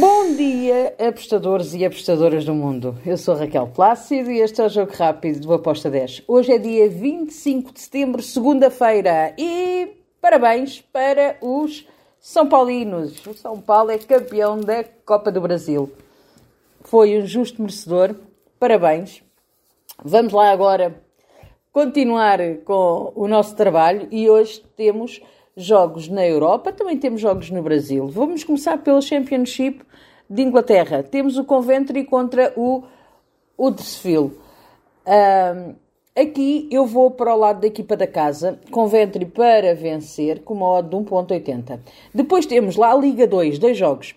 Bom dia, apostadores e apostadoras do mundo. Eu sou Raquel Plácido e este é o Jogo Rápido do Aposta 10. Hoje é dia 25 de setembro, segunda-feira, e parabéns para os São Paulinos. O São Paulo é campeão da Copa do Brasil. Foi um justo merecedor. Parabéns. Vamos lá agora continuar com o nosso trabalho e hoje temos jogos na Europa, também temos jogos no Brasil. Vamos começar pelo Championship de Inglaterra. Temos o Coventry contra o Huddersfield. Um, aqui eu vou para o lado da equipa da casa, Coventry para vencer, com uma odd de 1.80. Depois temos lá a Liga 2, dois jogos.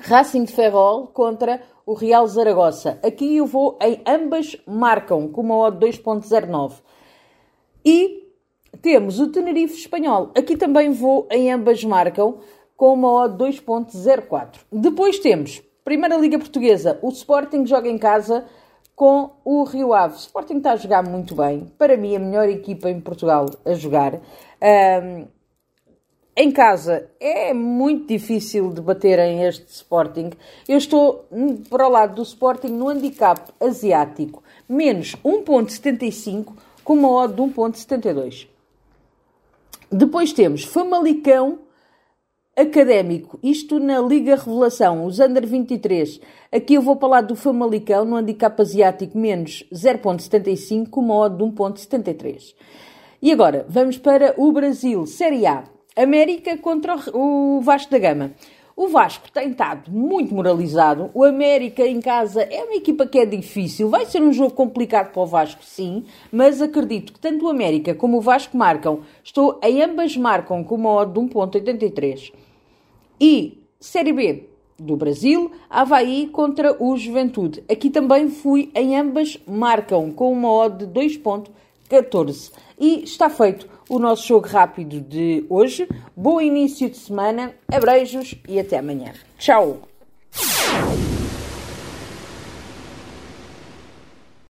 Racing de Ferrol contra o Real Zaragoza. Aqui eu vou em ambas marcam, com uma odd de 2.09. E temos o Tenerife espanhol. Aqui também vou em ambas marcam com uma odd 2.04. Depois temos Primeira Liga Portuguesa. O Sporting joga em casa com o Rio Ave. O Sporting está a jogar muito bem. Para mim, a melhor equipa em Portugal a jogar. Um, em casa é muito difícil de baterem este Sporting. Eu estou para o lado do Sporting no handicap asiático, menos 1.75 com uma odd de 1.72. Depois temos Famalicão Académico, isto na Liga Revelação, os Under 23. Aqui eu vou falar do Famalicão no handicap asiático menos 0.75 com uma odd de 1.73. E agora, vamos para o Brasil, Série A. América contra o Vasco da Gama. O Vasco tem estado muito moralizado. O América em casa é uma equipa que é difícil. Vai ser um jogo complicado para o Vasco, sim, mas acredito que tanto o América como o Vasco marcam. Estou em ambas marcam com uma odd de 1.83. E Série B do Brasil, Havaí contra o Juventude. Aqui também fui em ambas marcam com uma odd de 2.14. E está feito o nosso jogo rápido de hoje. Bom início de semana, abreijos e até amanhã. Tchau!